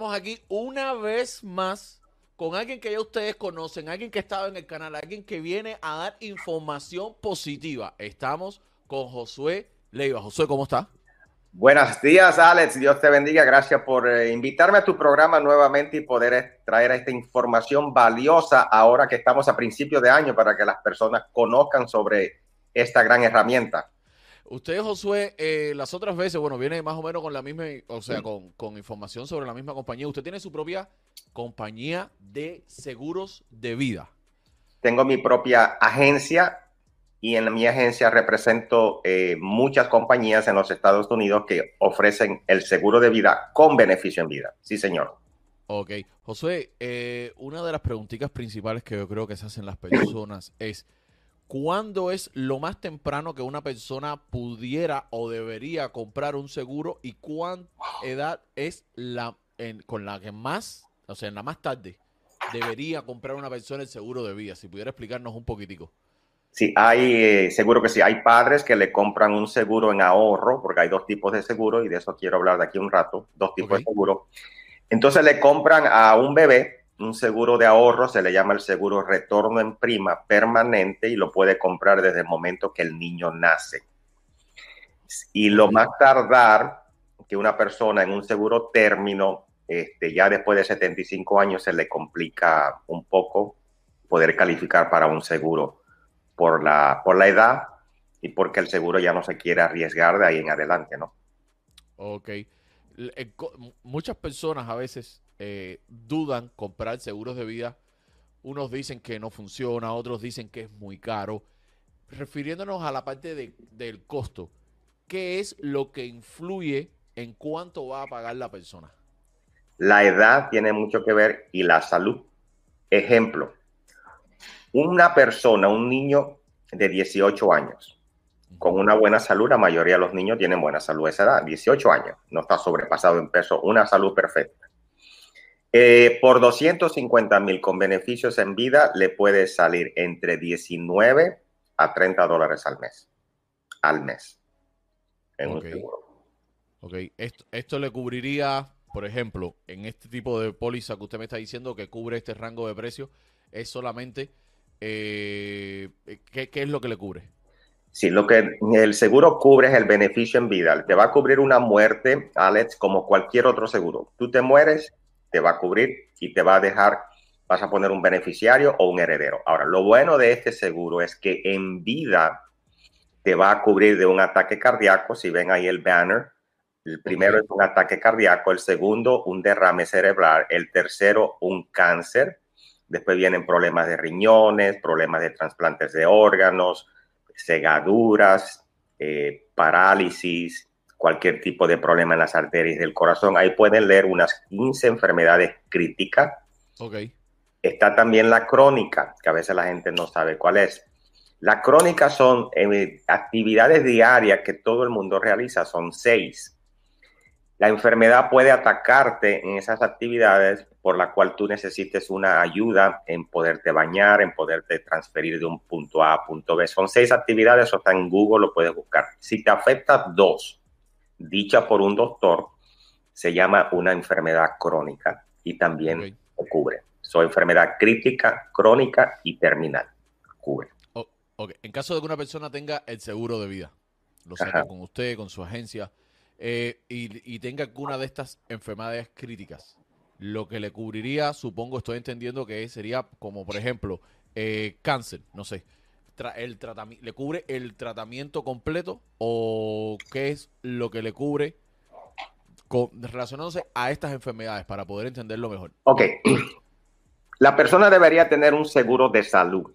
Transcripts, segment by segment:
Estamos aquí una vez más con alguien que ya ustedes conocen, alguien que estaba en el canal, alguien que viene a dar información positiva. Estamos con Josué Leiva. Josué, ¿cómo está? Buenos días, Alex. Dios te bendiga. Gracias por eh, invitarme a tu programa nuevamente y poder traer esta información valiosa ahora que estamos a principio de año para que las personas conozcan sobre esta gran herramienta. Usted, Josué, eh, las otras veces, bueno, viene más o menos con la misma, o sea, con, con, información sobre la misma compañía. Usted tiene su propia compañía de seguros de vida. Tengo mi propia agencia y en mi agencia represento eh, muchas compañías en los Estados Unidos que ofrecen el seguro de vida con beneficio en vida. Sí, señor. Ok. Josué, eh, una de las preguntitas principales que yo creo que se hacen las personas es, ¿cuándo es lo más temprano que una persona pudiera o debería comprar un seguro y cuánta edad es la con la que más, o sea, en la más tarde, debería comprar una persona el seguro de vida? Si pudiera explicarnos un poquitico. Sí, hay, eh, seguro que sí, hay padres que le compran un seguro en ahorro, porque hay dos tipos de seguro y de eso quiero hablar de aquí un rato, dos tipos de seguro. Entonces le compran a un bebé un seguro de ahorro, se le llama el seguro retorno en prima permanente y lo puede comprar desde el momento que el niño nace. Y lo más tardar que una persona en un seguro término, este, ya después de 75 años se le complica un poco poder calificar para un seguro por la, por la edad y porque el seguro ya no se quiere arriesgar de ahí en adelante, ¿no? Ok. Eh, muchas personas a veces eh, dudan comprar seguros de vida. Unos dicen que no funciona, otros dicen que es muy caro. Refiriéndonos a la parte de, del costo, ¿qué es lo que influye en cuánto va a pagar la persona? La edad tiene mucho que ver y la salud. Ejemplo, una persona, un niño de 18 años, con una buena salud, la mayoría de los niños tienen buena salud a esa edad, 18 años, no está sobrepasado en peso, una salud perfecta. Eh, por 250 mil con beneficios en vida, le puede salir entre 19 a 30 dólares al mes. Al mes. En un seguro. Ok, esto, esto le cubriría, por ejemplo, en este tipo de póliza que usted me está diciendo que cubre este rango de precio, es solamente eh, ¿qué, es lo que le cubre? Sí, lo que el seguro cubre es el beneficio en vida. Te va a cubrir una muerte, Alex, como cualquier otro seguro. Tú te mueres, te va a cubrir y te va a dejar, vas a poner un beneficiario o un heredero. Ahora, lo bueno de este seguro es que en vida te va a cubrir de un ataque cardíaco. Si ven ahí el banner, el primero es un ataque cardíaco, el segundo un derrame cerebral, el tercero un cáncer Después vienen problemas de riñones, problemas de trasplantes de órganos, cegaduras, eh, parálisis, cualquier tipo de problema en las arterias del corazón. Ahí pueden leer unas 15 enfermedades críticas. Ok. Está también la crónica, que a veces la gente no sabe cuál es. La crónica son eh, actividades diarias que todo el mundo realiza, son seis. La enfermedad puede atacarte en esas actividades por la cual tú necesites una ayuda en poderte bañar, en poderte transferir de un punto A a punto B. Son seis actividades, eso está en Google, lo puedes buscar. Si te afecta dos, dicha por un doctor, se llama una enfermedad crónica y también cubre. Son enfermedad crítica, crónica y terminal. Cubre. Oh, en caso de que una persona tenga el seguro de vida, lo saca con usted, con su agencia, eh, y, tenga alguna de estas enfermedades críticas, lo que le cubriría, supongo, estoy entendiendo que sería como, por ejemplo, eh, cáncer, no sé, el tratamiento, ¿le cubre el tratamiento completo o qué es lo que le cubre relacionándose a estas enfermedades para poder entenderlo mejor? Ok. La persona debería tener un seguro de salud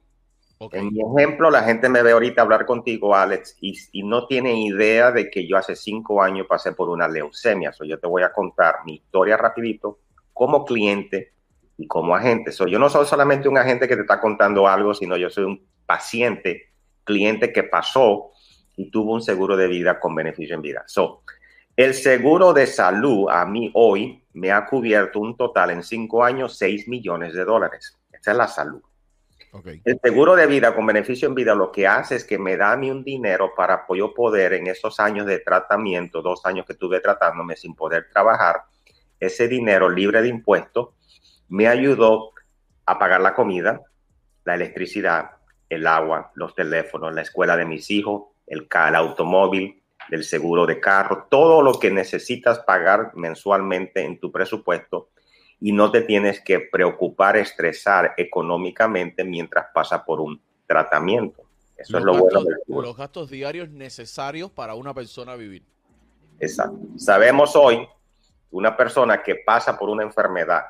en mi ejemplo, la gente me ve ahorita hablar contigo, Alex, y, no tiene idea de que yo hace cinco años pasé por una leucemia. So, yo te voy a contar mi historia rapidito como cliente y como agente. So, yo no soy solamente un agente que te está contando algo, sino yo soy un paciente, cliente que pasó y tuvo un seguro de vida con beneficio en vida. So, el seguro de salud a mí hoy me ha cubierto un total en cinco años 6 millones de dólares. Esa es la salud. El seguro de vida con beneficio en vida lo que hace es que me da a mí un dinero para yo poder en esos años de tratamiento, dos años que estuve tratándome sin poder trabajar, ese dinero libre de impuestos me ayudó a pagar la comida, la electricidad, el agua, los teléfonos, la escuela de mis hijos, el, el automóvil, el seguro de carro, todo lo que necesitas pagar mensualmente en tu presupuesto y no te tienes que preocupar, estresar económicamente mientras pasa por un tratamiento. Eso es lo bueno. los gastos diarios necesarios para una persona vivir. Exacto. Sabemos hoy una persona que pasa por una enfermedad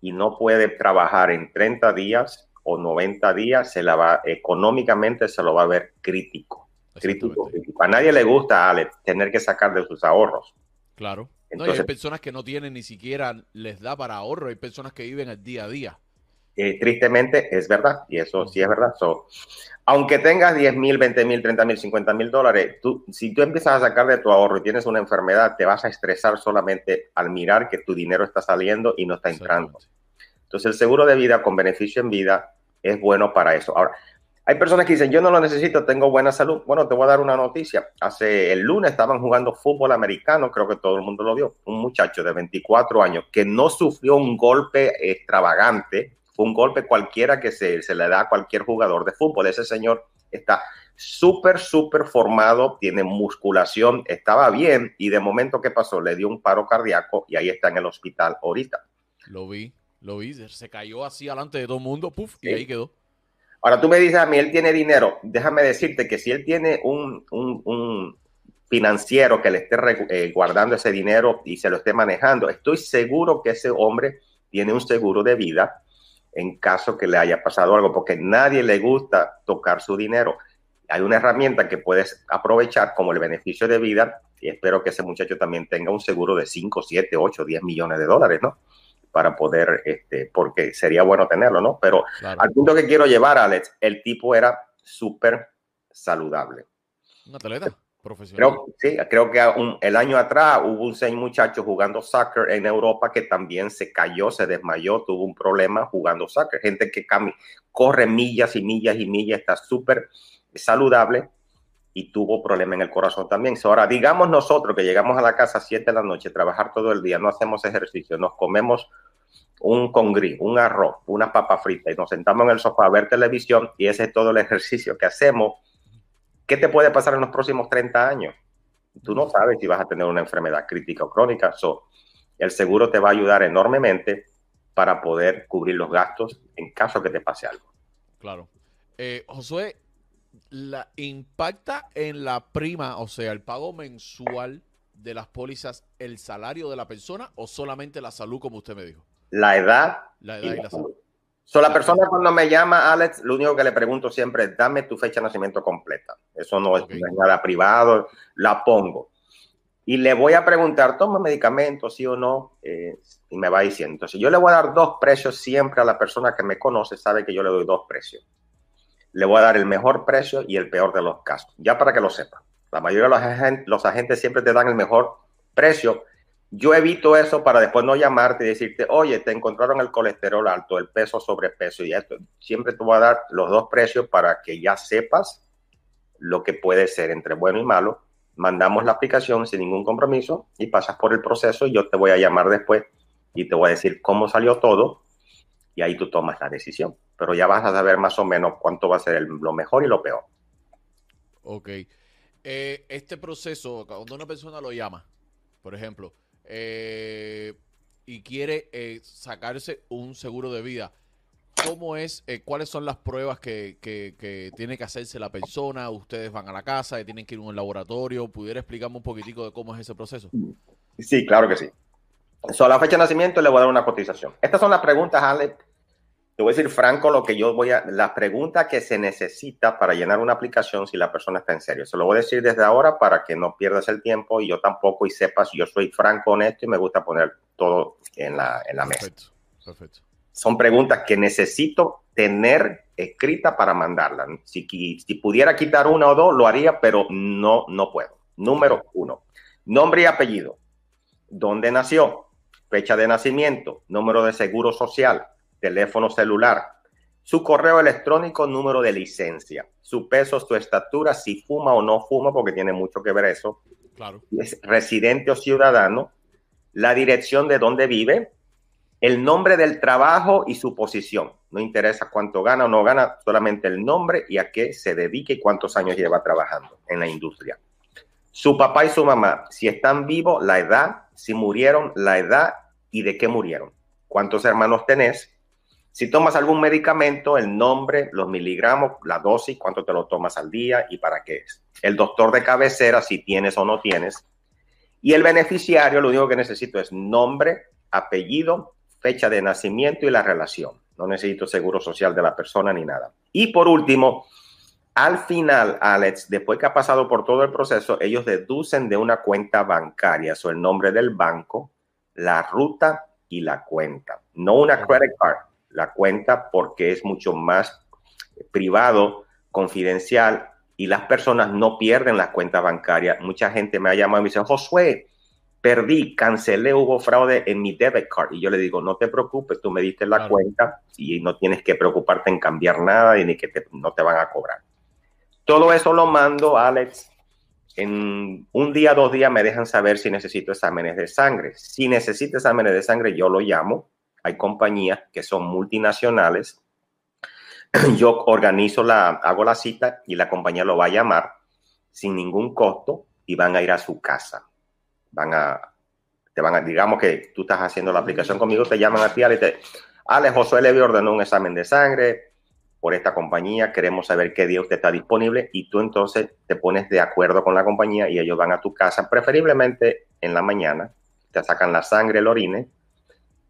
y no puede trabajar en 30 días o 90 días, se la va, económicamente se lo va a ver crítico. Crítico, A nadie le gusta, Alex, tener que sacar de sus ahorros. Claro. Entonces, hay personas que no tienen ni siquiera les da para ahorro, hay personas que viven el día a día. Eh, tristemente es verdad, y eso sí es verdad. aunque tengas 10 mil, 20 mil, 30 mil, 50 mil dólares, tú, si tú empiezas a sacar de tu ahorro y tienes una enfermedad, te vas a estresar solamente al mirar que tu dinero está saliendo y no está entrando. Entonces el seguro de vida con beneficio en vida es bueno para eso. Ahora, hay personas que dicen, yo no lo necesito, tengo buena salud. Bueno, te voy a dar una noticia. Hace el lunes estaban jugando fútbol americano, creo que todo el mundo lo vio. Un muchacho de 24 años que no sufrió un golpe extravagante, un golpe cualquiera que se, se le da a cualquier jugador de fútbol. Ese señor está súper, súper formado, tiene musculación, estaba bien y de momento que pasó, le dio un paro cardíaco y ahí está en el hospital ahorita. Lo vi, lo vi, se cayó así delante de todo el mundo, puff, y ahí quedó. Ahora tú me dices a mí, él tiene dinero, déjame decirte que si él tiene un, un, financiero que le esté eh, guardando ese dinero y se lo esté manejando, estoy seguro que ese hombre tiene un seguro de vida en caso que le haya pasado algo, porque nadie le gusta tocar su dinero. Hay una herramienta que puedes aprovechar como el beneficio de vida y espero que ese muchacho también tenga un seguro de 5, 7, 8, 10 millones de dólares, ¿no? Para poder, este, porque sería bueno tenerlo, ¿no? Pero al punto que quiero llevar, Alex, el tipo era súper saludable. Un atleta profesional. Creo, sí, creo que el año atrás hubo un seis muchachos jugando soccer en Europa que también se cayó, se desmayó, tuvo un problema jugando soccer. Gente que corre millas y millas y millas, está súper saludable y tuvo problema en el corazón también. Ahora, digamos nosotros que llegamos a la casa a 7 de la noche, trabajar todo el día, no hacemos ejercicio, nos comemos un congrí, un arroz, una papa frita y nos sentamos en el sofá a ver televisión y ese es todo el ejercicio que hacemos ¿Qué te puede pasar en los próximos 30 años? Tú no sabes si vas a tener una enfermedad crítica o crónica. So, el seguro te va a ayudar enormemente para poder cubrir los gastos en caso que te pase algo. Claro. Eh, Josué, la, ¿impacta en la prima, o sea, el pago mensual de las pólizas, el salario de la persona o solamente la salud, como usted me dijo? La edad, la edad y, la, salud. So, la persona cuando me llama, Alex, lo único que le pregunto siempre es, dame tu fecha de nacimiento completa. Eso no, es, nada privado, la pongo. Y le voy a preguntar, ¿toma medicamentos, sí o no? Eh, y me va diciendo. Entonces, yo le voy a dar dos precios siempre a la persona que me conoce, sabe que yo le doy dos precios. Le voy a dar el mejor precio y el peor de los casos, ya para que lo sepa. La mayoría de los agentes, siempre te dan el mejor precio, yo evito eso para después no llamarte y decirte, oye, te encontraron el colesterol alto, el peso sobrepeso y esto. Siempre te voy a dar los dos precios para que ya sepas lo que puede ser entre bueno y malo. Mandamos la aplicación sin ningún compromiso y pasas por el proceso y yo te voy a llamar después y te voy a decir cómo salió todo y ahí tú tomas la decisión. Pero ya vas a saber más o menos cuánto va a ser lo mejor y lo peor. Ok. Eh, este proceso, cuando una persona lo llama, por ejemplo, eh, y quiere eh, sacarse un seguro de vida, ¿cómo es, cuáles son las pruebas que, tiene que hacerse la persona? ¿Ustedes van a la casa y tienen que ir a un laboratorio? ¿Pudiera explicarme un poquitico de cómo es ese proceso? Sí, claro que sí. So, la fecha de nacimiento le voy a dar una cotización. Estas son las preguntas, Alex, te voy a decir franco lo que yo voy a, la pregunta que se necesita para llenar una aplicación si la persona está en serio. Se lo voy a decir desde ahora para que no pierdas el tiempo y yo tampoco y sepas, yo soy franco, honesto y me gusta poner todo en la, en la mesa. Perfecto, perfecto. Son preguntas que necesito tener escrita para mandarla. Si, si pudiera quitar una o dos, lo haría, pero no, no puedo. Número uno, nombre y apellido. ¿Dónde nació? Fecha de nacimiento, número de seguro social, teléfono celular, su correo electrónico, número de licencia, su peso, su estatura, si fuma o no fuma, porque tiene mucho que ver eso. Claro. es residente o ciudadano, la dirección de dónde vive, el nombre del trabajo y su posición. No interesa cuánto gana o no gana, solamente el nombre y a qué se dedique y cuántos años lleva trabajando en la industria. Su papá y su mamá, si están vivos, la edad, si murieron, la edad y de qué murieron. ¿Cuántos hermanos tenés? Si tomas algún medicamento, el nombre, los miligramos, la dosis, cuánto te lo tomas al día y para qué es. El doctor de cabecera, si tienes o no tienes. Y el beneficiario, lo único que necesito es nombre, apellido, fecha de nacimiento y la relación. No necesito seguro social de la persona ni nada. Y por último, al final, Alex, después que ha pasado por todo el proceso, ellos deducen de una cuenta bancaria, o el nombre del banco, la ruta y la cuenta. No una credit card, la cuenta porque es mucho más privado, confidencial y las personas no pierden las cuentas bancarias. Mucha gente me ha llamado y me dice, Josué, perdí, cancelé, hubo fraude en mi debit card. Y yo le digo, no te preocupes, tú me diste la cuenta y no tienes que preocuparte en cambiar nada y ni que no te van a cobrar. Todo eso lo mando, Alex. En un día, dos días me dejan saber si necesito exámenes de sangre. Si necesito exámenes de sangre, yo lo llamo hay compañías que son multinacionales. Yo organizo la, hago la cita y la compañía lo va a llamar sin ningún costo y van a ir a su casa. Van a, te van a, digamos que tú estás haciendo la aplicación conmigo, te llaman a ti, Ale, te, Ale Josué Levi ordenó un examen de sangre por esta compañía, queremos saber qué día usted está disponible y tú entonces te pones de acuerdo con la compañía y ellos van a tu casa, preferiblemente en la mañana, te sacan la sangre, el orine,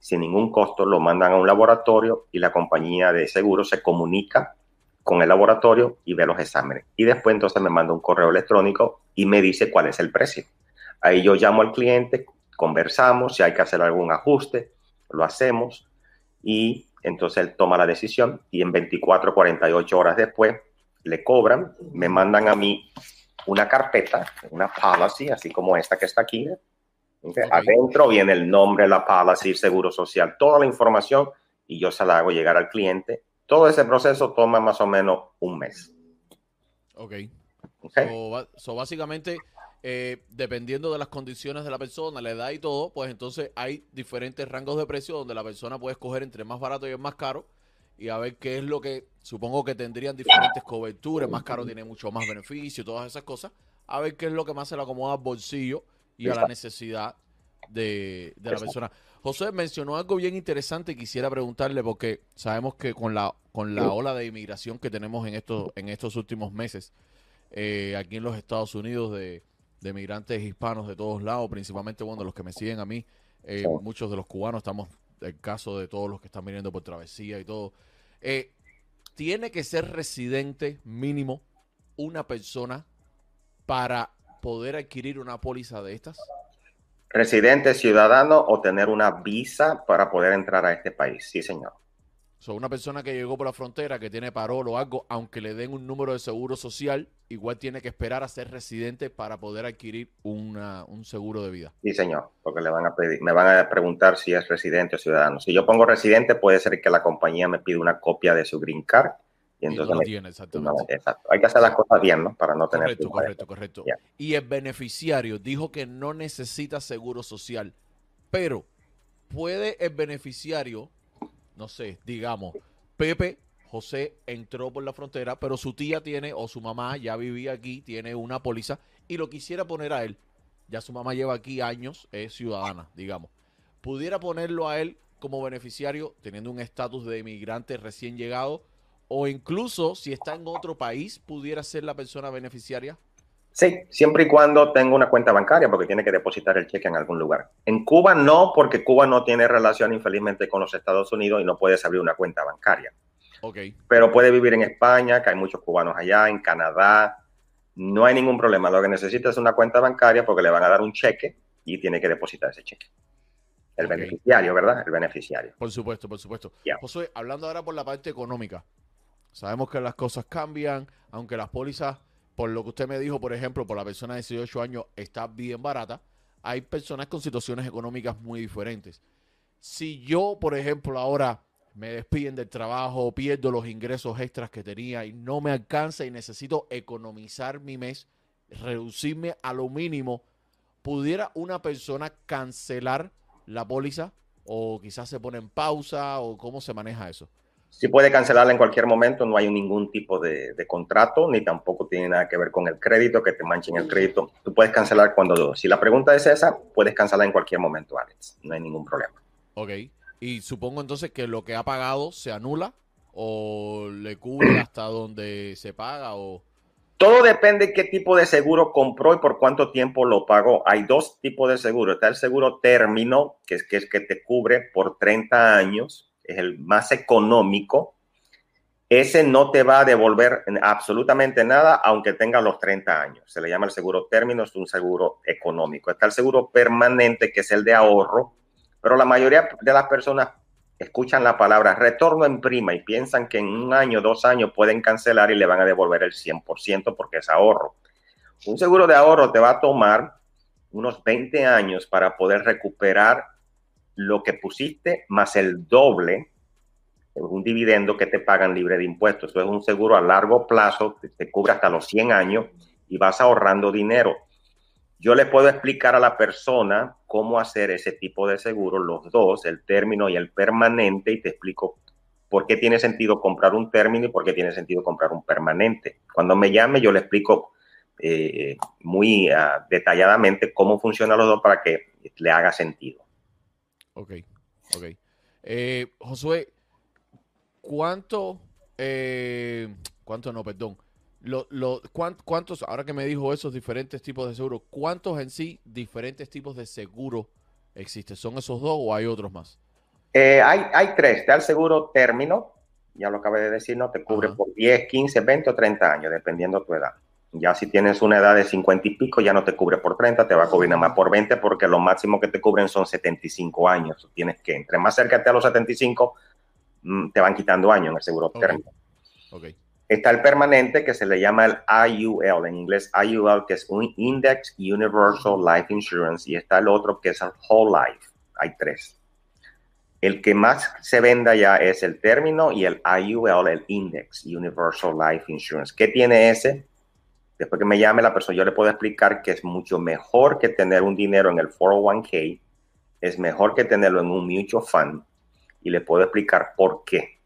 sin ningún costo, lo mandan a un laboratorio y la compañía de seguro se comunica con el laboratorio y ve los exámenes. Y después entonces me manda un correo electrónico y me dice cuál es el precio. Ahí yo llamo al cliente, conversamos, si hay que hacer algún ajuste, lo hacemos y entonces él toma la decisión y en 24, 48 horas después le cobran, me mandan a mí una carpeta, una policy, así como esta que está aquí, Adentro viene el nombre, la policy, seguro social, toda la información y yo se la hago llegar al cliente. Todo ese proceso toma más o menos un mes. Ok. okay. So, básicamente, eh, dependiendo de las condiciones de la persona, la edad y todo, pues entonces hay diferentes rangos de precio donde la persona puede escoger entre más barato y más caro y a ver qué es lo que supongo que tendrían diferentes coberturas, más caro tiene mucho más beneficio, todas esas cosas, a ver qué es lo que más se le acomoda al bolsillo y a la necesidad de, la persona. José mencionó algo bien interesante y quisiera preguntarle porque sabemos que con la con la ola de inmigración que tenemos en estos en estos últimos meses eh, aquí en los Estados Unidos de, de migrantes hispanos de todos lados, principalmente bueno los que me siguen a mí, eh, muchos de los cubanos estamos el caso de todos los que están viniendo por travesía y todo. Eh, tiene que ser residente mínimo una persona para poder adquirir una póliza de estas? Residente, ciudadano o tener una visa para poder entrar a este país. Sí, señor. So, una persona que llegó por la frontera, que tiene parol o algo, aunque le den un número de seguro social, igual tiene que esperar a ser residente para poder adquirir una, un seguro de vida. Sí, señor, porque le van a pedir, me van a preguntar si es residente o ciudadano. Si yo pongo residente, puede ser que la compañía me pida una copia de su green card y entonces Hay que hacer las cosas bien, ¿no? Para no tener. Correcto, correcto, correcto. Y el beneficiario dijo que no necesita seguro social, pero puede el beneficiario, no sé, digamos, Pepe José entró por la frontera, pero su tía tiene, o su mamá ya vivía aquí, tiene una póliza y lo quisiera poner a él. Ya su mamá lleva aquí años, es ciudadana, digamos. Pudiera ponerlo a él como beneficiario, teniendo un estatus de inmigrante recién llegado o incluso si está en otro país, pudiera ser la persona beneficiaria? Sí, siempre y cuando tenga una cuenta bancaria, porque tiene que depositar el cheque en algún lugar. En Cuba no, porque Cuba no tiene relación infelizmente con los Estados Unidos y no puedes abrir una cuenta bancaria. Okay. Pero puede vivir en España, que hay muchos cubanos allá, en Canadá. No hay ningún problema. Lo que necesita es una cuenta bancaria porque le van a dar un cheque y tiene que depositar ese cheque. El beneficiario, ¿verdad? El beneficiario. Por supuesto, por supuesto. José, hablando ahora por la parte económica, Sabemos que las cosas cambian, aunque las pólizas, por lo que usted me dijo, por ejemplo, por la persona de 18 años está bien barata, hay personas con situaciones económicas muy diferentes. Si yo, por ejemplo, ahora me despiden del trabajo, pierdo los ingresos extras que tenía y no me alcanza y necesito economizar mi mes, reducirme a lo mínimo, ¿pudiera una persona cancelar la póliza? ¿O quizás se pone en pausa? ¿O cómo se maneja eso? Sí puede cancelarla en cualquier momento, no hay ningún tipo de, contrato, ni tampoco tiene nada que ver con el crédito, que te manchen el crédito. Tú puedes cancelar cuando... Si la pregunta es esa, puedes cancelar en cualquier momento, Alex. No hay ningún problema. Ok. Y supongo entonces que lo que ha pagado se anula o le cubre hasta donde se paga o... Todo depende de qué tipo de seguro compró y por cuánto tiempo lo pagó. Hay dos tipos de seguro. Está el seguro término, que es que, es que te cubre por 30 años, es el más económico. Ese no te va a devolver absolutamente nada, aunque tenga los 30 años. Se le llama el seguro término, es un seguro económico. Está el seguro permanente, que es el de ahorro, pero la mayoría de las personas escuchan la palabra retorno en prima y piensan que en un año, dos años pueden cancelar y le van a devolver el 100% porque es ahorro. Un seguro de ahorro te va a tomar unos 20 años para poder recuperar lo que pusiste más el doble, un dividendo que te pagan libre de impuestos. Eso es un seguro a largo plazo, que te cubre hasta los 100 años y vas ahorrando dinero. Yo le puedo explicar a la persona cómo hacer ese tipo de seguro, los dos, el término y el permanente, y te explico por qué tiene sentido comprar un término y por qué tiene sentido comprar un permanente. Cuando me llame, yo le explico eh, muy ah, detalladamente cómo funcionan los dos para que le haga sentido. Ok, ok. Eh, Josué, ¿cuánto, eh, cuánto no, perdón, lo, lo, ¿Cuántos, ahora que me dijo esos diferentes tipos de seguro, cuántos en sí diferentes tipos de seguro existen? ¿Son esos dos o hay otros más? Eh, hay, hay tres. Está el seguro término, ya lo acabé de decir, ¿no? Te cubre por 10, 15, 20 o 30 años, dependiendo tu edad. Ya si tienes una edad de 50 y pico, ya no te cubre por 30, te va a cubrir nada más por 20, porque lo máximo que te cubren son 75 años. Tienes que, entre más cerca a los 75, mm, te van quitando años en el seguro término. Okay. Está el permanente que se le llama el IUL, en inglés IUL, que es un Index Universal Life Insurance, y está el otro que es el Whole Life. Hay tres. El que más se venda ya es el término y el IUL, el Index Universal Life Insurance. ¿Qué tiene ese? Después que me llame la persona, yo le puedo explicar que es mucho mejor que tener un dinero en el 401k, es mejor que tenerlo en un mutual fund, y le puedo explicar por qué.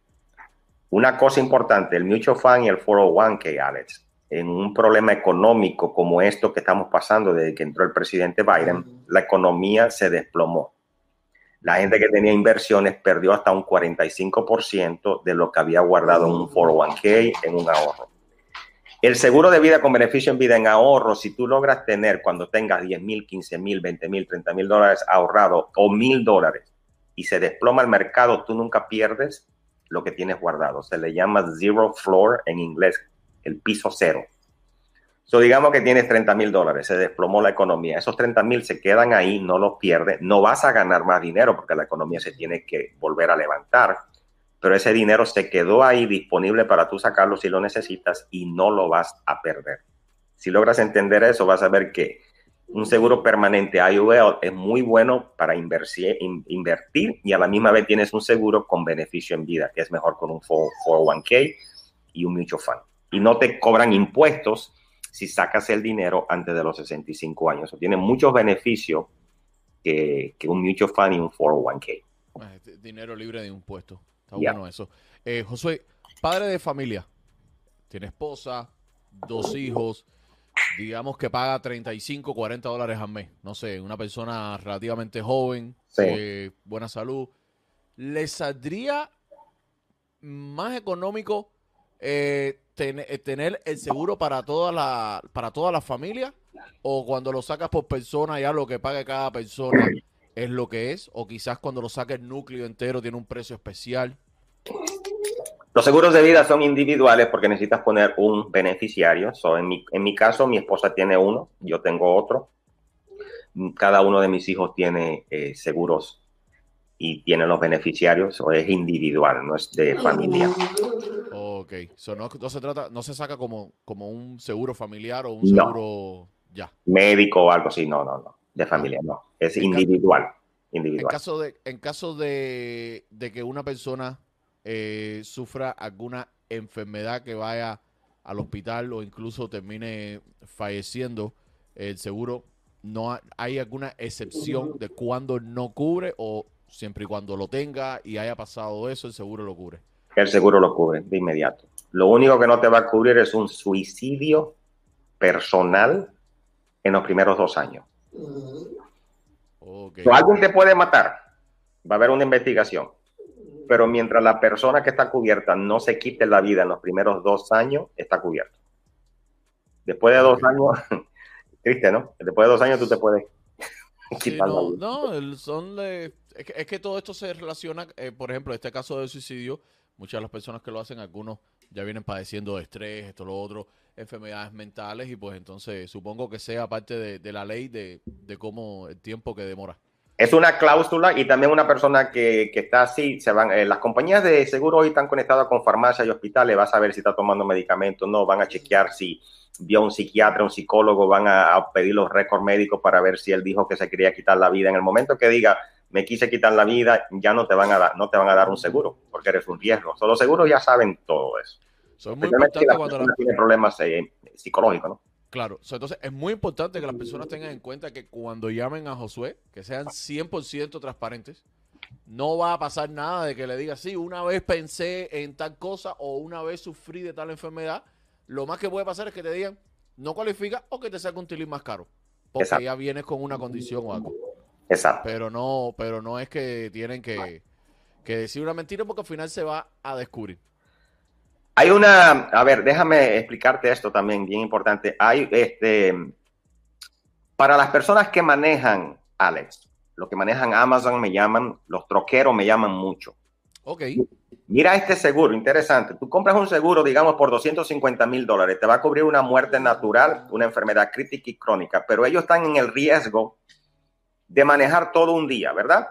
Una cosa importante, el mutual fund y el 401k, Alex, en un problema económico como esto que estamos pasando desde que entró el presidente Biden, la economía se desplomó. La gente que tenía inversiones perdió hasta un 45% de lo que había guardado en un 401k, en un ahorro. El seguro de vida con beneficio en vida en ahorro, si tú logras tener cuando tengas 10 mil, 15 mil, 20 mil, 30 mil dólares ahorrados o mil dólares y se desploma el mercado, tú nunca pierdes lo que tienes guardado. Se le llama zero floor en inglés, el piso cero. So, digamos que tienes 30 mil dólares, se desplomó la economía. Esos 30 mil se quedan ahí, no los pierdes. No vas a ganar más dinero porque la economía se tiene que volver a levantar. Pero ese dinero se quedó ahí disponible para tú sacarlo si lo necesitas y no lo vas a perder. Si logras entender eso, vas a ver que un seguro permanente IUL es muy bueno para invertir, y a la misma vez tienes un seguro con beneficio en vida, que es mejor con un 401k y un mutual fund. Y no te cobran impuestos si sacas el dinero antes de los 65 años. O tiene muchos beneficios que, un mutual fund y un 401k. Ah, este dinero libre de impuestos. Está bueno eso. Eh, Josué, padre de familia, tiene esposa, dos hijos. Digamos que paga 35, 40 dólares al mes, no sé, una persona relativamente joven, eh, buena salud, ¿le saldría más económico eh, eh, tener el seguro para toda la para toda la familia o cuando lo sacas por persona ya lo que pague cada persona es lo que es o quizás cuando lo saca el núcleo entero tiene un precio especial? Los seguros de vida son individuales porque necesitas poner un beneficiario. en, mi, en mi caso, mi esposa tiene uno, yo tengo otro. Cada uno de mis hijos tiene eh, seguros y tiene los beneficiarios, o es individual, no es de familia. Ok, no, se trata, no se saca como, como un seguro familiar o un seguro ya. Médico o algo así, no, no, no, de familia, no, es individual, individual. En caso de, en caso de, de que una persona eh, sufra alguna enfermedad que vaya al hospital o incluso termine falleciendo, el seguro no hay alguna excepción de cuando no cubre o siempre y cuando lo tenga y haya pasado eso, el seguro lo cubre. El seguro lo cubre de inmediato. Lo único que no te va a cubrir es un suicidio personal en los primeros dos años. Alguien te puede matar, va a haber una investigación. Pero mientras la persona que está cubierta no se quite la vida en los primeros dos años, está cubierto. Después de dos años, triste, ¿no? Después de dos años tú te puedes quitar no, No, son es, que, todo esto se relaciona, eh, por ejemplo, este caso de suicidio, muchas de las personas que lo hacen, algunos ya vienen padeciendo de estrés, esto, lo otro, enfermedades mentales, y pues entonces supongo que sea parte de, la ley de, de cómo el tiempo que demora. Es una cláusula y también una persona que, que está así, se van, eh, las compañías de seguro hoy están conectadas con farmacias y hospitales, vas a ver si está tomando medicamentos, no, van a chequear si vio un psiquiatra, un psicólogo, van a, pedir los récords médicos para ver si él dijo que se quería quitar la vida. En el momento que diga, me quise quitar la vida, ya no te van a dar, no te van a dar un seguro, porque eres un riesgo. los seguros ya saben todo eso. Son muy importante cuando la... tiene problemas eh, psicológicos, ¿no? Claro, entonces es muy importante que las personas tengan en cuenta que cuando llamen a Josué, que sean 100% transparentes, no va a pasar nada de que le diga, sí, una vez pensé en tal cosa o una vez sufrí de tal enfermedad, lo más que puede pasar es que te digan, no cualifica o que te saque un tilín más caro, porque ya vienes con una condición o algo. Exacto. Pero no, pero no es que tienen que, que decir una mentira porque al final se va a descubrir. Hay una, a ver, déjame explicarte esto también, bien importante. Hay, este, para las personas que manejan, Alex, los que manejan Amazon me llaman, los troqueros me llaman mucho. Ok. Mira este seguro, interesante. Tú compras un seguro, digamos, por 250 mil dólares. Te va a cubrir una muerte natural, una enfermedad crítica y crónica, pero ellos están en el riesgo de manejar todo un día, ¿verdad?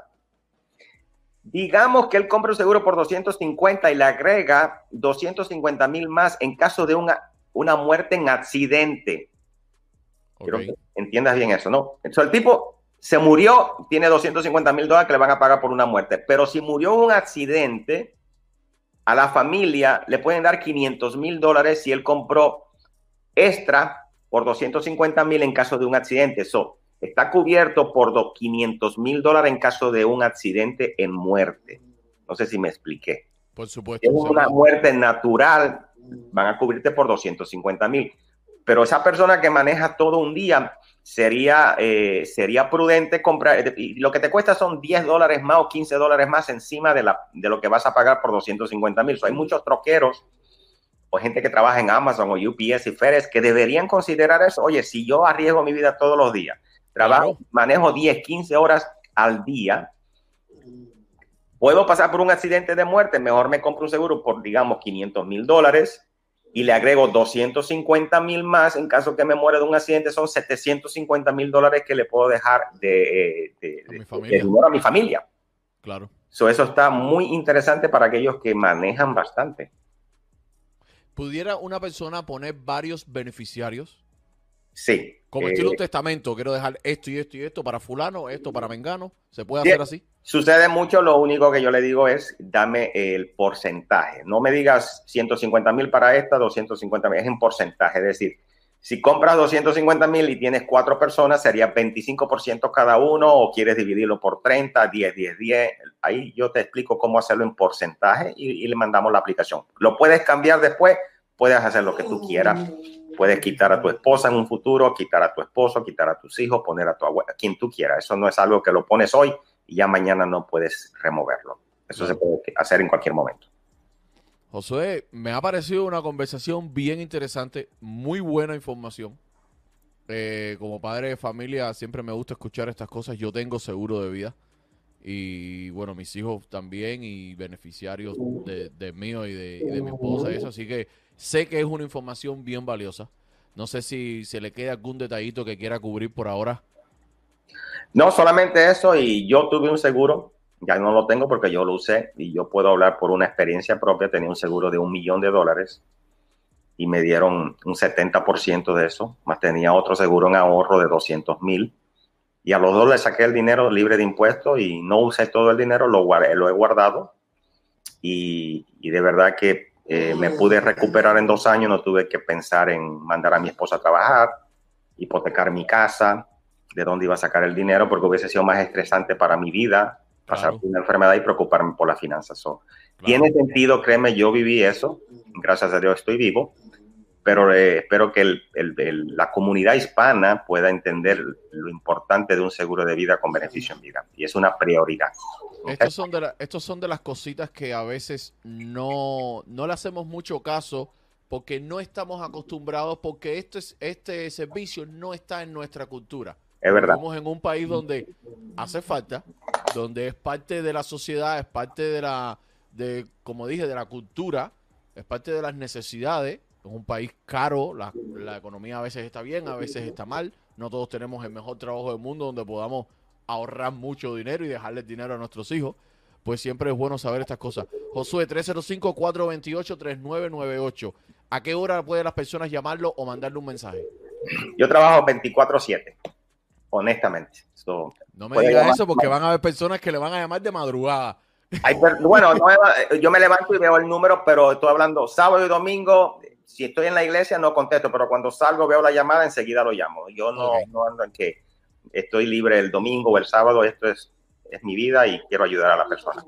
Digamos que él compra un seguro por 250 y le agrega 250 mil más en caso de una, una muerte en accidente. Quiero que entiendas bien eso, ¿no? Entonces el tipo se murió, tiene 250 mil dólares que le van a pagar por una muerte, pero si murió en un accidente, a la familia le pueden dar 500 mil dólares si él compró extra por 250 mil en caso de un accidente. Eso está cubierto por 500 mil dólares en caso de un accidente en muerte. No sé si me expliqué. Por supuesto. Es una muerte natural, van a cubrirte por 250 mil. Pero esa persona que maneja todo un día, sería, eh, sería prudente comprar, y lo que te cuesta son 10 dólares más o 15 dólares más encima de, la, de lo que vas a pagar por 250 mil. hay muchos troqueros o gente que trabaja en Amazon o UPS y FedEx que deberían considerar eso. Oye, si yo arriesgo mi vida todos los días, trabajo, manejo 10, 15 horas al día. Puedo pasar por un accidente de muerte, mejor me compro un seguro por, digamos, 500 mil dólares y le agrego 250 mil más en caso que me muera de un accidente, son 750 mil dólares que le puedo dejar de, de, a, mi familia. a mi familia. Claro. eso está muy interesante para aquellos que manejan bastante. ¿Pudiera una persona poner varios beneficiarios? Sí. Como estilo un eh, testamento, quiero dejar esto y esto y esto para fulano, esto para mengano. ¿Se puede hacer así? Sucede mucho, lo único que yo le digo es, dame el porcentaje. No me digas 150 mil para esta, 250 mil, es en porcentaje. Es decir, si compras 250 mil y tienes cuatro personas, sería 25% cada uno, o quieres dividirlo por 30, 10, 10, 10. Ahí yo te explico cómo hacerlo en porcentaje y, y le mandamos la aplicación. Lo puedes cambiar después, puedes hacer lo que tú quieras Puedes quitar a tu esposa en un futuro, quitar a tu esposo, quitar a tus hijos, poner a tu abuela, quien tú quieras. Eso no es algo que lo pones hoy y ya mañana no puedes removerlo. Eso se puede hacer en cualquier momento. Josué, me ha parecido una conversación bien interesante, muy buena información. Eh, como padre de familia siempre me gusta escuchar estas cosas. Yo tengo seguro de vida y bueno, mis hijos también y beneficiarios de, mío y de, y de mi esposa. Eso, así que Sé que es una información bien valiosa. No sé si se le queda algún detallito que quiera cubrir por ahora. No, solamente eso. Y yo tuve un seguro, ya no lo tengo porque yo lo usé y yo puedo hablar por una experiencia propia. Tenía un seguro de un millón de dólares y me dieron un 70% de eso. Más tenía otro seguro en ahorro de 200 mil. Y a los dos le saqué el dinero libre de impuestos y no usé todo el dinero, lo, lo he guardado. Y, y de verdad que eh, me pude recuperar en dos años, no tuve que pensar en mandar a mi esposa a trabajar, hipotecar mi casa, de dónde iba a sacar el dinero porque hubiese sido más estresante para mi vida pasar por una enfermedad y preocuparme por las finanzas. Tiene sentido, créeme, yo viví eso, gracias a Dios estoy vivo, pero eh, espero que la comunidad hispana pueda entender lo importante de un seguro de vida con beneficio en vida y es una prioridad. Estos, son de estos son de las cositas que a veces no, no le hacemos mucho caso porque no estamos acostumbrados, porque este, este servicio no está en nuestra cultura. Es verdad. Estamos en un país donde hace falta, donde es parte de la sociedad, es parte de la, de, como dije, de la cultura, es parte de las necesidades. Es un país caro, la, la economía a veces está bien, a veces está mal. No todos tenemos el mejor trabajo del mundo donde podamos ahorrar mucho dinero y dejarles dinero a nuestros hijos. Pues siempre es bueno saber estas cosas. Josué, 305-428-3998. ¿A qué hora pueden las personas llamarlo o mandarle un mensaje? Yo trabajo 24-7 honestamente. no me digas eso porque van a haber personas que le van a llamar de madrugada. bueno, yo me levanto y veo el número, pero estoy hablando sábado y domingo. Si estoy en la iglesia no contesto, pero cuando salgo veo la llamada, enseguida lo llamo. Yo no, no ando en que estoy libre el domingo o el sábado, esto es, es mi vida y quiero ayudar a la persona.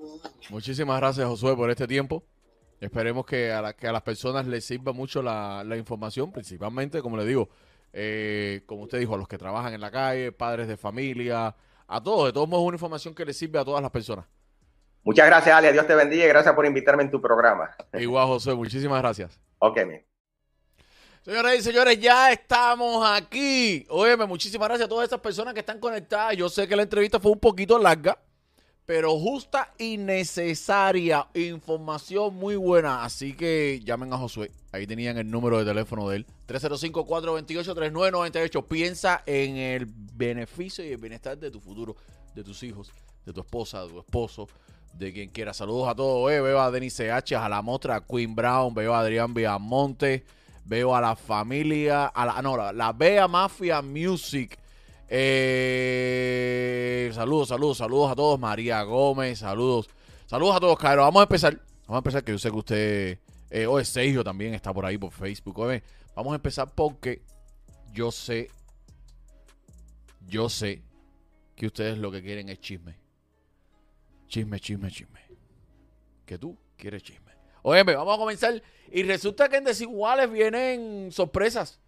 Muchísimas gracias, Josué, por este tiempo. Esperemos que a, que a las personas les sirva mucho la, la información, principalmente, como le digo, eh, como usted dijo, a los que trabajan en la calle, padres de familia, a todos. De todos modos, una información que le sirve a todas las personas. Muchas gracias, Ali. Dios te bendiga y gracias por invitarme en tu programa. Igual, José. Muchísimas gracias. Ok, Señoras y señores, ya estamos aquí. Óyeme, muchísimas gracias a todas esas personas que están conectadas. Yo sé que la entrevista fue un poquito larga, pero justa y necesaria. Información muy buena. Así que llamen a Josué. Ahí tenían el número de teléfono de él. 305-428-3998. Piensa en el beneficio y el bienestar de tu futuro, de tus hijos, de tu esposa, de tu esposo, de quien quiera. Saludos a todos. Eh, veo a Denise H, a la Mostra, a Queen Brown, veo a Adrián Viamonte, veo a la familia, a la, no, la, la Bea Mafia Music. Eh, saludos, saludos, saludos a todos. María Gómez, saludos. Saludos a todos, Cairo. Vamos a empezar. Vamos a empezar, que yo sé que usted. Eh, o es Sergio también está por ahí por Facebook. vamos a empezar porque yo sé. Yo sé que ustedes lo que quieren es chisme. Chisme, chisme, chisme. Que tú quieres chisme. Óyeme, vamos a comenzar. Y resulta que en Desiguales vienen sorpresas.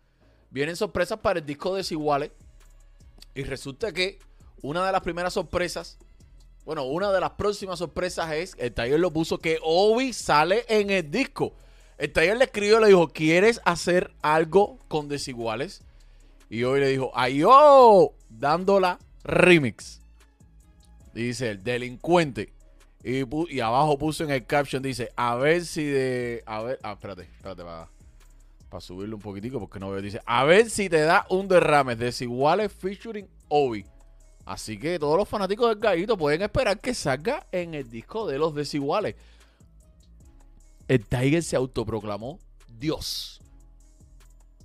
Vienen sorpresas para el disco Desiguales. Y resulta que una de las primeras sorpresas, bueno, una de las próximas sorpresas es, el taller lo puso, que Obi sale en el disco. El taller le escribió y le dijo, ¿quieres hacer algo con desiguales? Y hoy le dijo, ¡ayo! Dándola remix. Dice el delincuente. Y, abajo puso en el caption, dice, a ver si de... A ver, ah, espérate, espérate, va para subirlo un poquitico porque no veo. Dice, a ver si te da un derrame. Desiguales featuring Obi. Así que todos los fanáticos del gallito pueden esperar que salga en el disco de los desiguales. El Tiger se autoproclamó Dios.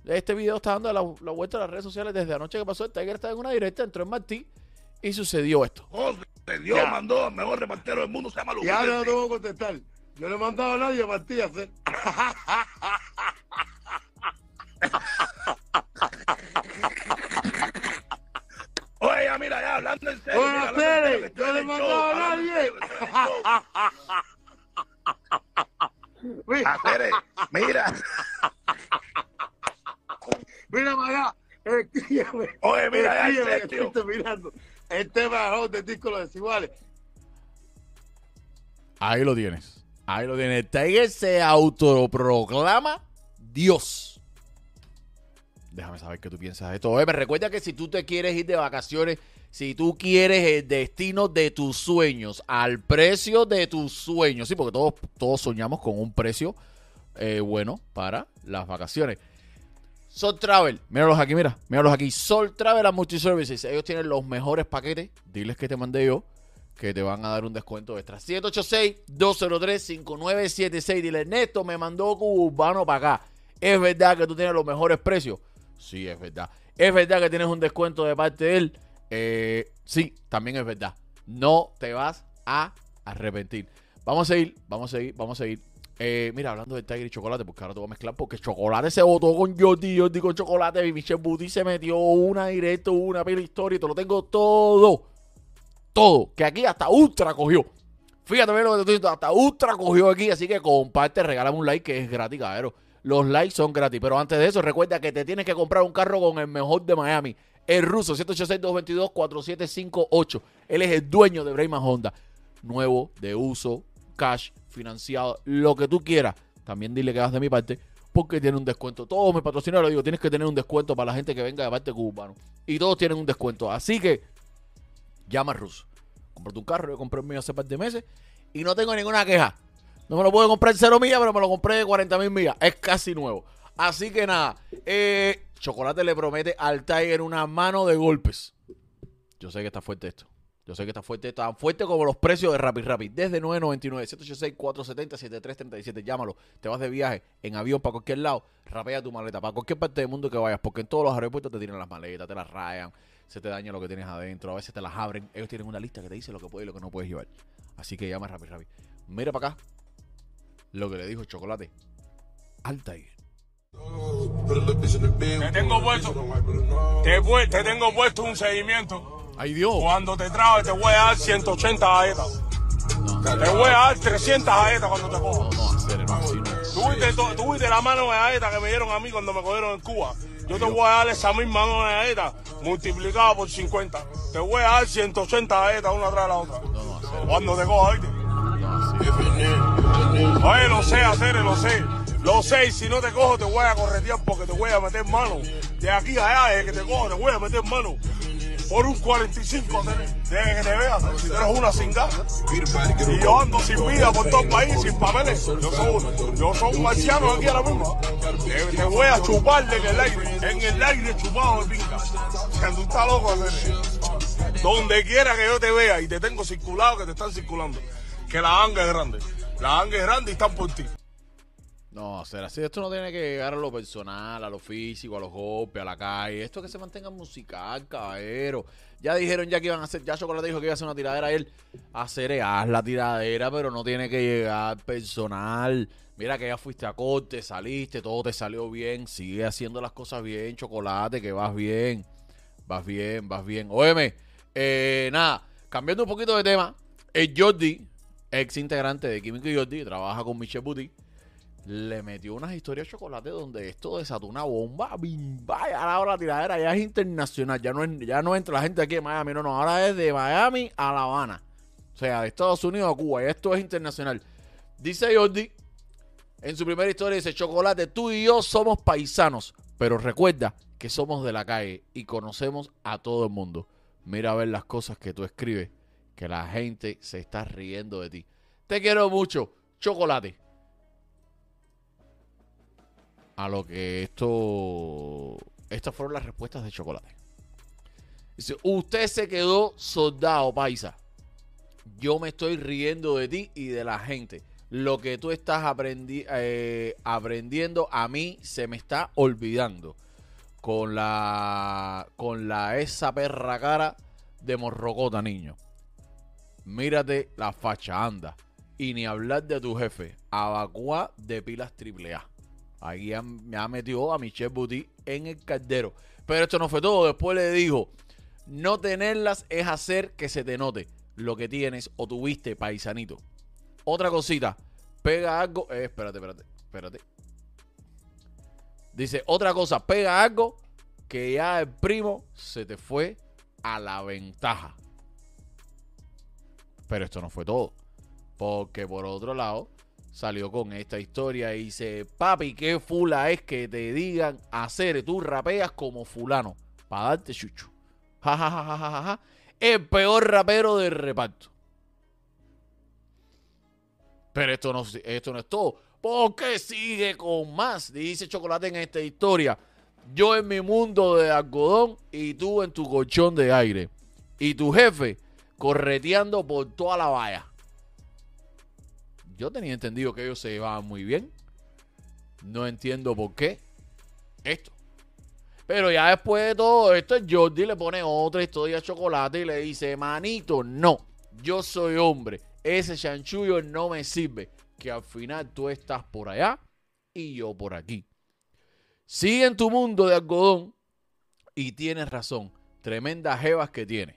Este video está dando la, vuelta a las redes sociales desde anoche que pasó. El Tiger está en una directa, entró en Martí y sucedió esto. Dios mandó al mejor repartero del mundo, se llama Ya no tengo que contestar. Yo no he mandado a nadie a Martí a hacer. Oye, mira, ya hablando en serio. Oye, Pérez, yo le mandaba a nadie. Mira, Pérez, mira. Mira para allá. Oye, mira, ya, estoy mirando. El tema de disco Los Desiguales. Ahí lo tienes. Ahí lo tienes. Tiger se autoproclama Dios. Déjame saber qué tú piensas de esto. Oye, recuerda que si tú te quieres ir de vacaciones, si tú quieres el destino de tus sueños, al precio de tus sueños, sí, porque todos, todos soñamos con un precio eh, bueno para las vacaciones. Sol Travel, míralos aquí, mira, míralos aquí. Sol Travel and Multiservices, ellos tienen los mejores paquetes. Diles que te mandé yo, que te van a dar un descuento extra. 786-203-5976. Dile, Ernesto, me mandó Cubano para acá. Es verdad que tú tienes los mejores precios. Sí, es verdad. Es verdad que tienes un descuento de parte de él. Eh, sí, también es verdad. No te vas a arrepentir. Vamos a seguir, vamos a seguir, vamos a seguir. Eh, mira, hablando de Tiger y chocolate, porque ahora te voy a mezclar, porque chocolate se votó con Jordi, Jordi con chocolate, y Michelle Booty se metió una directo, una pila historia, y te lo tengo todo. Todo. Que aquí hasta Ultra cogió. Fíjate bien lo que te estoy diciendo, hasta Ultra cogió aquí, así que comparte, regálame un like que es gratis, cabrón. Los likes son gratis, pero antes de eso, recuerda que te tienes que comprar un carro con el mejor de Miami. El ruso, 786-222-4758. Él es el dueño de Brayman Honda. Nuevo, de uso, cash, financiado, lo que tú quieras. También dile que vas de mi parte, porque tiene un descuento. Todos mis patrocinadores, digo, tienes que tener un descuento para la gente que venga de parte cubano. Y todos tienen un descuento. Así que, llama al ruso. Comprate un carro, yo compré el mío hace par de meses y no tengo ninguna queja. No me lo puedo comprar cero millas, pero me lo compré de 40 mil millas. Es casi nuevo. Así que nada, eh, Chocolate le promete al Tiger una mano de golpes. Yo sé que está fuerte esto. Yo sé que está fuerte. Tan fuerte como los precios de Rapid Rapid. Desde 9.99, 786-470-7337. Llámalo. Te vas de viaje en avión para cualquier lado. Rapea tu maleta. Para cualquier parte del mundo que vayas. Porque en todos los aeropuertos te tiran las maletas, te las rayan. Se te daña lo que tienes adentro. A veces te las abren. Ellos tienen una lista que te dice lo que puedes y lo que no puedes llevar. Así que llama Rapid Rapid. Mira para acá lo que le dijo Chocolate al Tiger. Te tengo puesto, te, te tengo puesto un seguimiento. ¡Ay, Dios! Cuando te trabe te voy a dar 180 gaetas. Te voy a dar 300 gaetas cuando te cojo. No, no, hacer, hermano. así no. Tú viste, tú- tú viste la mano de gaeta que me dieron a mí cuando me cogieron en Cuba. Yo te voy a dar esa misma mano de gaeta multiplicada por 50. Te voy a dar 180 gaetas una tras la otra. Hacer. Cuando te. No, así. Oye, lo sé hacer, lo sé. Lo sé, y si no te cojo te voy a corretear porque te voy a meter mano. De aquí a allá, desde que te cojo, te voy a meter mano. Por un 45, te- desde que te veas, si tú eres una cingada. Y yo ando sin vida por todo el país, sin papeles. Yo soy, yo soy un marciano aquí ahora mismo. Te, te voy a chupar en el aire, en el aire chupado de pinga. Tú estás loco. Donde quiera que yo te vea y te tengo circulado, que te están circulando. Que la anga es grande. La anga es grande y están por ti. No, hacer así. Esto no tiene que llegar a lo personal, a lo físico, a los golpes, a la calle. Esto que se mantenga musical, caballero. Ya dijeron ya que iban a hacer, ya Chocolate dijo que iba a hacer una tiradera él. Hacer la tiradera, pero no tiene que llegar personal. Mira que ya fuiste a corte, saliste, todo te salió bien. Sigue haciendo las cosas bien, Chocolate, que vas bien. Vas bien, vas bien. Óyeme, eh, nada, cambiando un poquito de tema. El Jordi, ex integrante de Químico y Jordi, trabaja con Michelle Boutique le metió unas historias de chocolate donde esto desató una bomba. bim, Vaya, ahora la tiradera ya es internacional. Ya no, ya no entra la gente aquí de Miami, no, no. Ahora es de Miami a La Habana. O sea, de Estados Unidos a Cuba. Y esto es internacional. Dice Jordi en su primera historia: dice, Chocolate, tú y yo somos paisanos. Pero recuerda que somos de la calle y conocemos a todo el mundo. Mira a ver las cosas que tú escribes, que la gente se está riendo de ti. Te quiero mucho, Chocolate a lo que esto. Estas fueron las respuestas de Chocolate. Dice: Usted se quedó soldado, paisa. Yo me estoy riendo de ti y de la gente. Lo que tú estás aprendi- eh, aprendiendo a mí se me está olvidando. Con la. Con la esa perra cara de morrocota, niño. Mírate la facha, anda. Y ni hablar de tu jefe. Abacua de pilas triple A. Ahí me ha metido a Michelle Boutique en el caldero. Pero esto no fue todo. Después le dijo: No tenerlas es hacer que se te note lo que tienes o tuviste, paisanito. Otra cosita. Pega algo. eh, espérate, espérate, espérate. Dice: Otra cosa. Pega algo que ya el primo se te fue a la ventaja. Pero esto no fue todo. Porque por otro lado, salió con esta historia y dice, papi, qué fula es que te digan hacer, tú rapeas como fulano, para darte chucho. Ja, ja, ja, ja, ja. El peor rapero del reparto. Pero esto no, esto no es todo. Porque sigue con más. Dice Chocolate en esta historia. Yo en mi mundo de algodón y tú en tu colchón de aire. Y tu jefe correteando por toda la valla. Yo tenía entendido que ellos se llevaban muy bien. No entiendo por qué. Esto. Pero ya después de todo esto, Jordi le pone otra historia a chocolate y le dice, manito, no. Yo soy hombre. Ese chanchullo no me sirve. que al final tú estás por allá y yo por aquí. Sigue en tu mundo de algodón y tienes razón. Tremendas jevas que tienes.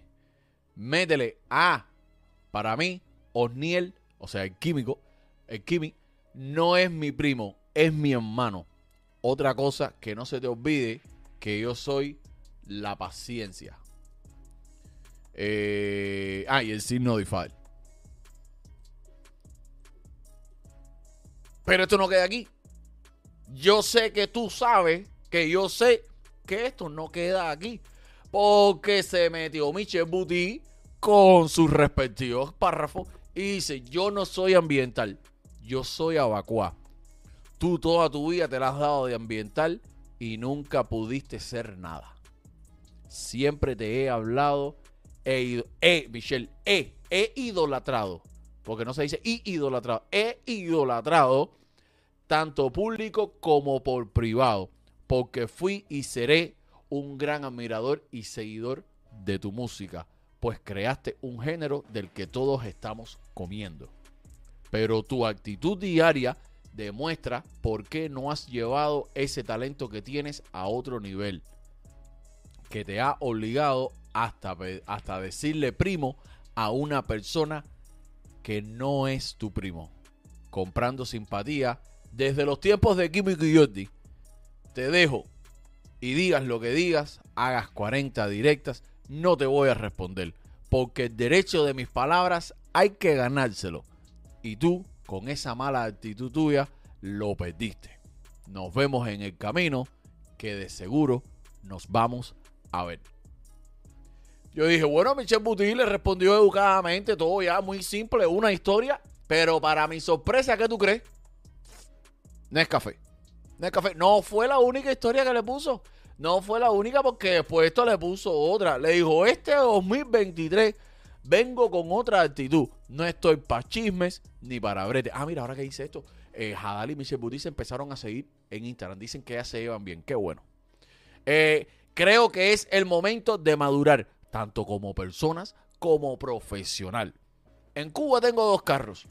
Métele a, para mí, Osniel, o sea, el químico, el Kimi, no es mi primo, es mi hermano. Otra cosa que no se te olvide que yo soy la paciencia. Eh, ah, y el signo de Ifal. Pero esto no queda aquí. Yo sé que tú sabes que yo sé que esto no queda aquí. Porque se metió Michel Buti con sus respectivos párrafos y dice, yo no soy ambiental, yo soy abacuá. Tú toda tu vida te la has dado de ambiental y nunca pudiste ser nada. Siempre te he hablado, he ido, he, Michelle, he, he idolatrado, porque no se dice y idolatrado, he idolatrado tanto público como por privado, porque fui y seré un gran admirador y seguidor de tu música, pues creaste un género del que todos estamos comiendo. Pero tu actitud diaria demuestra por qué no has llevado ese talento que tienes a otro nivel, que te ha obligado hasta, hasta decirle primo a una persona que no es tu primo, comprando simpatía desde los tiempos de y Jordi. Te dejo y digas lo que digas, hagas 40 directas, no te voy a responder, porque el derecho de mis palabras hay que ganárselo. Y tú con esa mala actitud tuya, lo perdiste. Nos vemos en el camino, que de seguro nos vamos a ver. Yo dije, bueno, Michelle Buti le respondió educadamente, todo ya muy simple, una historia, pero para mi sorpresa, ¿qué tú crees? Nescafé. Nescafé. No fue la única historia que le puso. No fue la única porque después esto le puso otra. Le dijo, este 2023 Vengo con otra actitud. No estoy para chismes ni para brete. Ah, mira, ahora que dice esto, eh, Hadal y Michelle Buti se empezaron a seguir en Instagram. Dicen que ya se llevan bien. Qué bueno. Eh, creo que es el momento de madurar, tanto como personas como profesional. En Cuba tengo dos carros.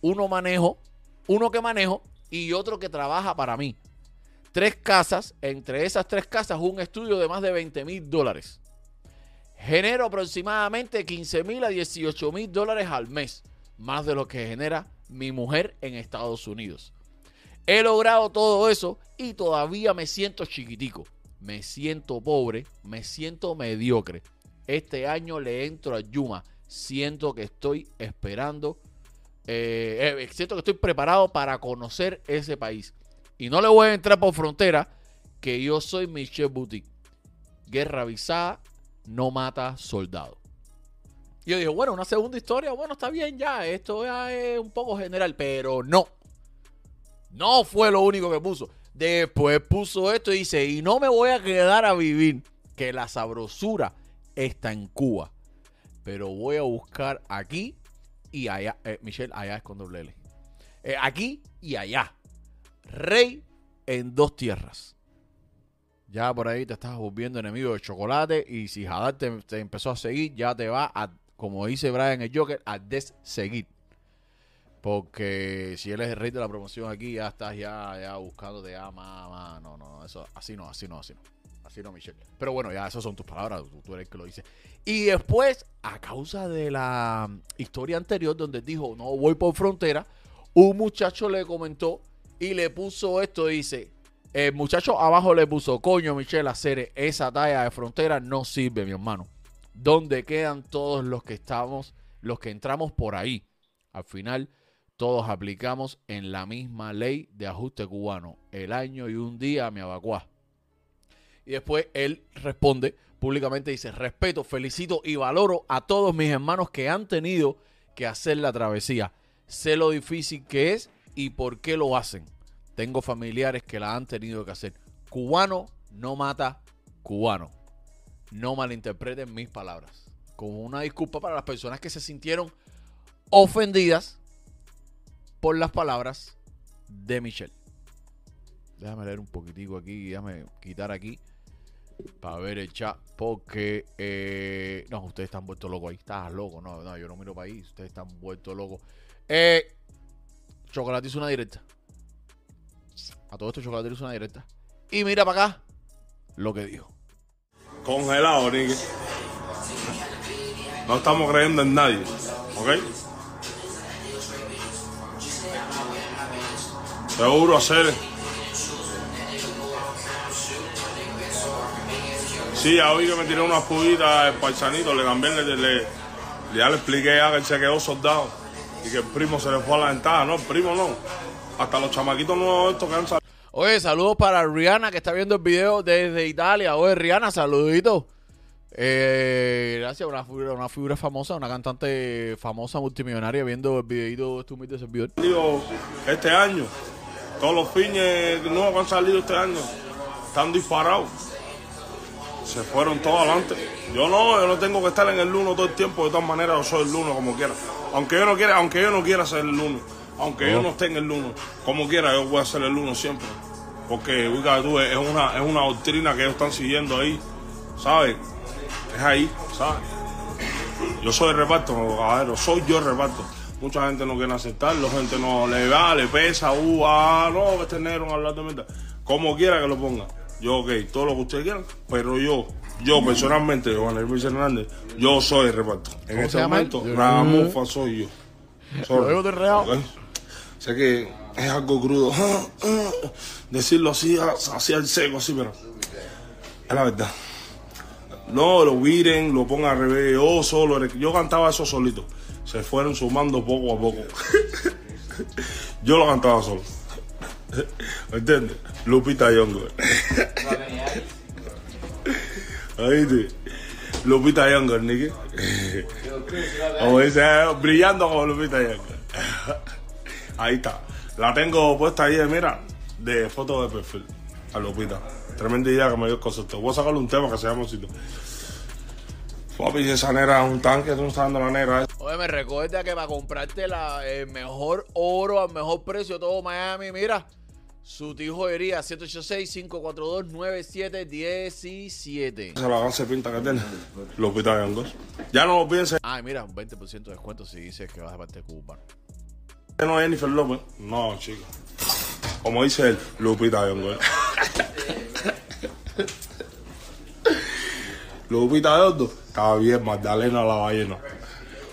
Uno manejo, uno que manejo y otro que trabaja para mí. Tres casas, entre esas tres casas un estudio de más de 20 mil dólares genero aproximadamente 15 mil a 18 mil dólares al mes, más de lo que genera mi mujer en Estados Unidos. He logrado todo eso y todavía me siento chiquitico, me siento pobre, me siento mediocre. Este año le entro a Yuma, siento que estoy esperando, eh, eh, siento que estoy preparado para conocer ese país. Y no le voy a entrar por frontera, que yo soy Michelle Boutique. Guerra avisada no mata soldado. Y yo dije, bueno, una segunda historia, bueno, está bien ya, esto ya es un poco general, pero no. No fue lo único que puso. Después puso esto y dice, y no me voy a quedar a vivir, que la sabrosura está en Cuba. Pero voy a buscar aquí y allá. Eh, Michelle, allá es con doble. Eh, aquí y allá. Rey en dos tierras ya por ahí te estás volviendo enemigo de chocolate y si Hadar te, empezó a seguir, ya te va a, como dice Brian el Joker, a desseguir. Porque si él es el rey de la promoción aquí, ya estás ya, ya buscándote ya más, no, no, eso, así no, así no, así no. Así no, Michelle. Pero bueno, ya esas son tus palabras, tú, eres el que lo dice. Y después, a causa de la historia anterior donde dijo, no voy por frontera, un muchacho le comentó y le puso esto, dice, el muchacho abajo le puso, coño, Michelle, hacer esa talla de frontera no sirve, mi hermano. ¿Dónde quedan todos los que estamos, los que entramos por ahí? Al final, todos aplicamos en la misma ley de ajuste cubano. El año y un día me abacuá. Y después él responde públicamente, dice, respeto, felicito y valoro a todos mis hermanos que han tenido que hacer la travesía. Sé lo difícil que es y por qué lo hacen. Tengo familiares que la han tenido que hacer. Cubano no mata cubano. No malinterpreten mis palabras. Como una disculpa para las personas que se sintieron ofendidas por las palabras de Michelle. Déjame leer un poquitico aquí, déjame quitar aquí para ver el chat, porque eh, no, ustedes están vueltos locos ahí, estás loco, no, no, yo no miro para ahí, ustedes están vueltos locos. Eh, Chocolate hizo una directa. A todo esto Chocolate hizo una directa. Y mira para acá lo que dijo. Congelado, Nicky. No estamos creyendo en nadie, ¿ok? Seguro hacer. Sí, ya oí que me tiré unas puditas el paisanito, le cambié, le, le- ya le expliqué ya que él se quedó soldado y que el primo se le fue a la ventana, no, el primo no. Hasta los chamaquitos nuevos estos que han salido. Oye, saludos para Rihanna que está viendo el video desde Italia. Oye, Rihanna, saludito. Eh, gracias, una figura, una figura famosa, una cantante famosa multimillonaria viendo el videito de este humilde servidor. salido este año. Todos los fines nuevos que han salido este año están disparados. Se fueron todos adelante. Yo no, yo no tengo que estar en el uno todo el tiempo. De todas maneras, yo soy el uno como quiera. Aunque yo no quiera, aunque yo no quiera ser el uno, aunque yo no esté en el uno, como quiera, yo voy a ser el uno siempre. Porque, ubica tú, es una, es una doctrina que ellos están siguiendo ahí, ¿sabes? Es ahí, ¿sabes? Yo soy el reparto, caballero, soy yo el reparto. Mucha gente no quiere aceptarlo, gente no le va, le pesa, uh, ah, no, que este negro hablando de mierda. Como quiera que lo ponga. Yo, ok, todo lo que ustedes quieran, pero yo, yo personalmente, Juan Luis Hernández, yo soy el reparto. En ¿Cómo este momento, Ramufa soy yo. Sorry. Te enredado. Ok. Sé que es algo crudo. Decirlo así, así al seco, así, pero es la verdad. No, lo viren, lo pongan al revés. Yo solo, yo cantaba eso solito. Se fueron sumando poco a poco. yo lo cantaba solo. ¿Me entiendes? Lupita Younger. ¿Oíste? Lupita Younger, Nicky. Como dice, brillando como Lupita Younger. Ahí está. La tengo puesta ahí, mira, de foto de perfil. A Lupita. Tremenda idea que me dio el concepto. Voy a sacarle un tema que se llama así. Papi, esa negra es un tanque, tú no estás dando la negra. Oye, me recuerda que para comprarte la, el mejor oro al mejor precio de todo Miami, mira, su tío joyería 786-542-9717. Esa la avance pinta que tiene. Lupita Younger. Ya no lo pienses. Ay, mira, un 20% de descuento si dices que vas de parte cubana. No es Jennifer López. No, chico. Como dice él, Lupita Younger. Lupita Younger. Está bien, Magdalena la ballena.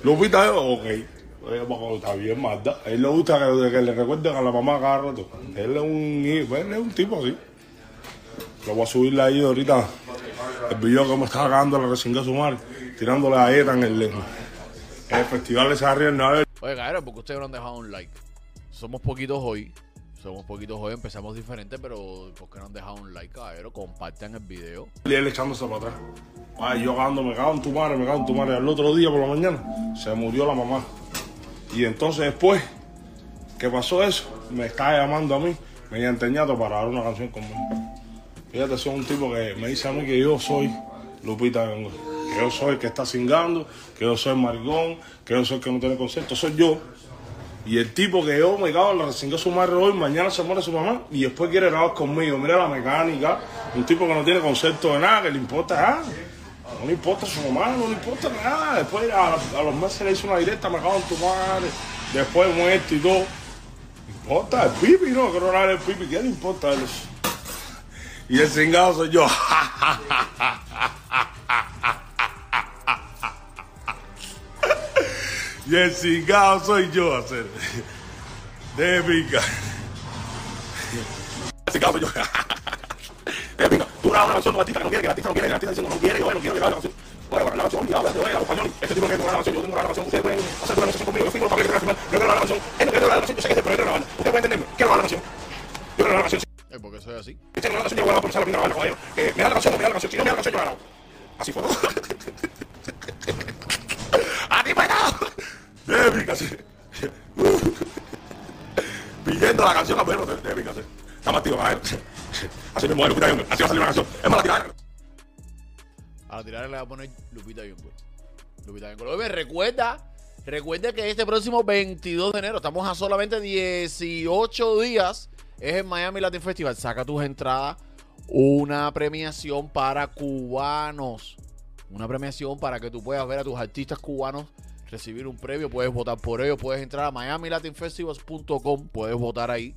Lupita Younger, ok. Pues, Está bien, Magda. A él le gusta que, que le recuerden a la mamá cada rato. Él es un, él es un tipo así. Lo voy a subirle ahí ahorita. El video que me estaba cagando la recién su madre. Tirándole a ella en el, en el festival de Sarri en Navidad. Oye, cabrón, porque ustedes no han dejado un like. Somos poquitos hoy. Somos poquitos hoy, empezamos diferente, pero ¿por qué no han dejado un like, cabrón? Compartan el video. Y él echándose para atrás. Ay, yo cagando, me cago en tu madre, me cago en tu madre. Al otro día por la mañana se murió la mamá. Y entonces después, ¿qué pasó eso? Me estaba llamando a mí, mediante ñato, para dar una canción conmigo. Fíjate, soy un tipo que me dice a mí que yo soy Lupita. Que yo soy el que está cingando, que yo soy el maricón, que soy el que no tiene concepto. Soy yo. Y el tipo que yo me cago en la cingó su madre hoy, mañana se muere su mamá y después quiere grabar conmigo. Mira la mecánica, un tipo que no tiene concepto de nada, que le importa nada. No le importa su mamá, no le importa nada. Después a, los meses le hizo una directa, me cago en tu madre. Después muerto y todo. No importa, el pipi, no, que no era el pipi, ¿qué le importa a él? Y el cingado soy yo. y el cingado soy yo, hacer. De pica. El cingado soy yo. De pica. Tú grabas una canción de un artista que no quiere, que el artista no quiere, que el artista dice no quiere, yo no quiero que grabe la canción. Grabar la canción y hablas de los españoles. Este tipo que quiere grabar la canción, yo tengo que la canción. Ustedes pueden hacer una negociación conmigo. Nyong'o. Oye, recuerda, recuerda que este próximo 22 de enero, estamos a solamente 18 días, es el Miami Latin Festival. Saca tus entradas, una premiación para cubanos. Una premiación para que tú puedas ver a tus artistas cubanos recibir un premio, puedes votar por ello, puedes entrar a miamilatinfestivals.com, puedes votar ahí,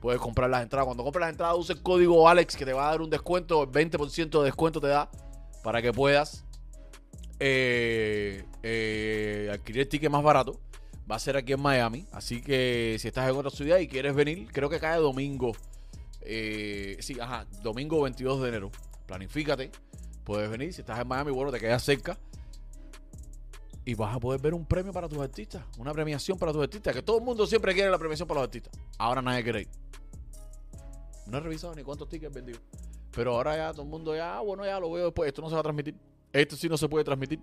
puedes comprar las entradas. Cuando compras las entradas, usa el código Alex que te va a dar un descuento, el 20% de descuento te da para que puedas eh, eh, adquirir el ticket más barato. Va a ser aquí en Miami, así que si estás en otra ciudad y quieres venir, creo que cae domingo. eh, sí, ajá, domingo 22 de enero. Planifícate, puedes venir. Si estás en Miami, bueno, te quedas cerca y vas a poder ver un premio para tus artistas, una premiación para tus artistas, que todo el mundo siempre quiere la premiación para los artistas. Ahora nadie quiere. No he revisado ni cuántos tickets vendido. Pero ahora ya todo el mundo ya, ah, bueno, ya lo veo después. Esto no se va a transmitir. Esto sí no se puede transmitir.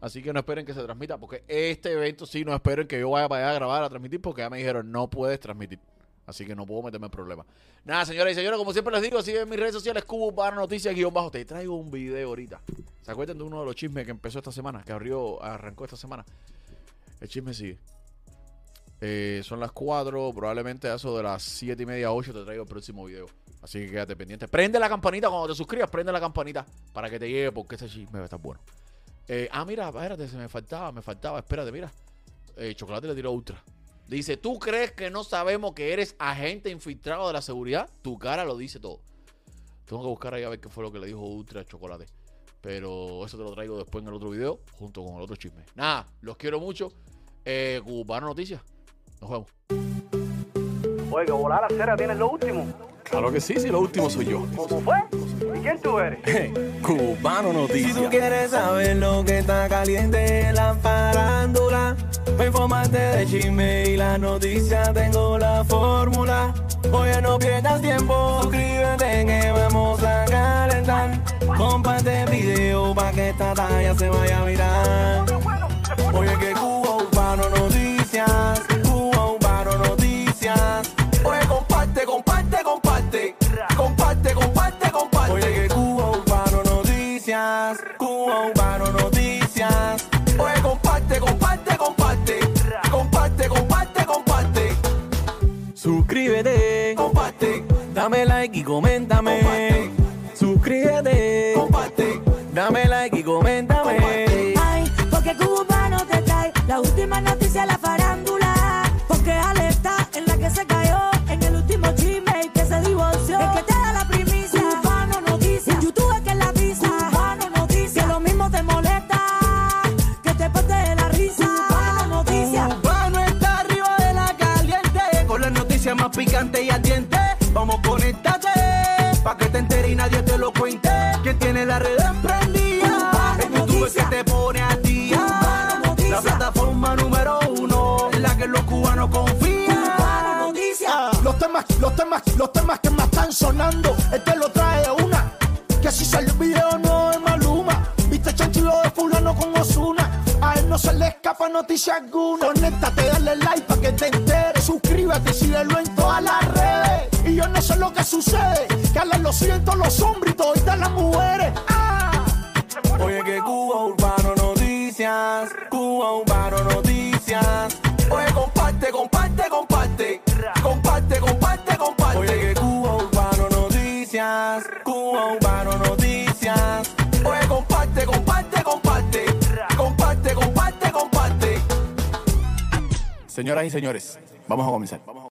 Así que no esperen que se transmita, porque este evento sí no esperen que yo vaya para allá a grabar, a transmitir, porque ya me dijeron no puedes transmitir. Así que no puedo meterme en problemas. Nada, señoras y señores, como siempre les digo, sigan mis redes sociales, Cubo para Noticias, guion bajo. Te traigo un video ahorita. ¿Se acuerdan de uno de los chismes que empezó esta semana? Que abrió, arrancó esta semana. El chisme sigue. Eh, son las 4, probablemente a eso de las 7 y media, 8 te traigo el próximo video. Así que quédate pendiente. Prende la campanita cuando te suscribas, prende la campanita para que te llegue porque ese chisme va a estar bueno. Eh, ah, mira, espérate, se me faltaba, me faltaba, espérate, mira. Eh, Chocolate le tiró ultra. Dice, ¿tú crees que no sabemos que eres agente infiltrado de la seguridad? Tu cara lo dice todo. Tengo que buscar ahí a ver qué fue lo que le dijo Ultra a Chocolate. Pero eso te lo traigo después en el otro video, junto con el otro chisme. Nada, los quiero mucho. Eh, Cubano Noticias. Nos vemos. Oye, que volar la cera tienes lo último. Claro que sí, sí, lo último soy yo. ¿Cómo fue? ¿Y quién tú eres? Cubano Si tú Noticias. quieres saber lo que está caliente en la farándula, me informaste de chisme y la noticia, tengo la fórmula. Oye, no pierdas tiempo, suscríbete que vamos a calentar. Comparte el video pa' que esta talla se vaya a virar. Oye, que Cuba Noticias, Cuba Urbano Noticias. Oye, comparte, comparte, comparte. Comparte, comparte, comparte. Suscríbete, comparte. Dame like y coméntame. Sonando, este lo trae una. Que si sale el video no es Maluma. Viste chanchilo de fulano con Osuna. A él no se le escapa noticia alguna. Conéctate, dale like para que te enteres. Suscríbete y síguelo en todas las redes. Y yo no sé lo que sucede. Que a lo siento los hombres y todas las mujeres. Señoras y señores, vamos a comenzar.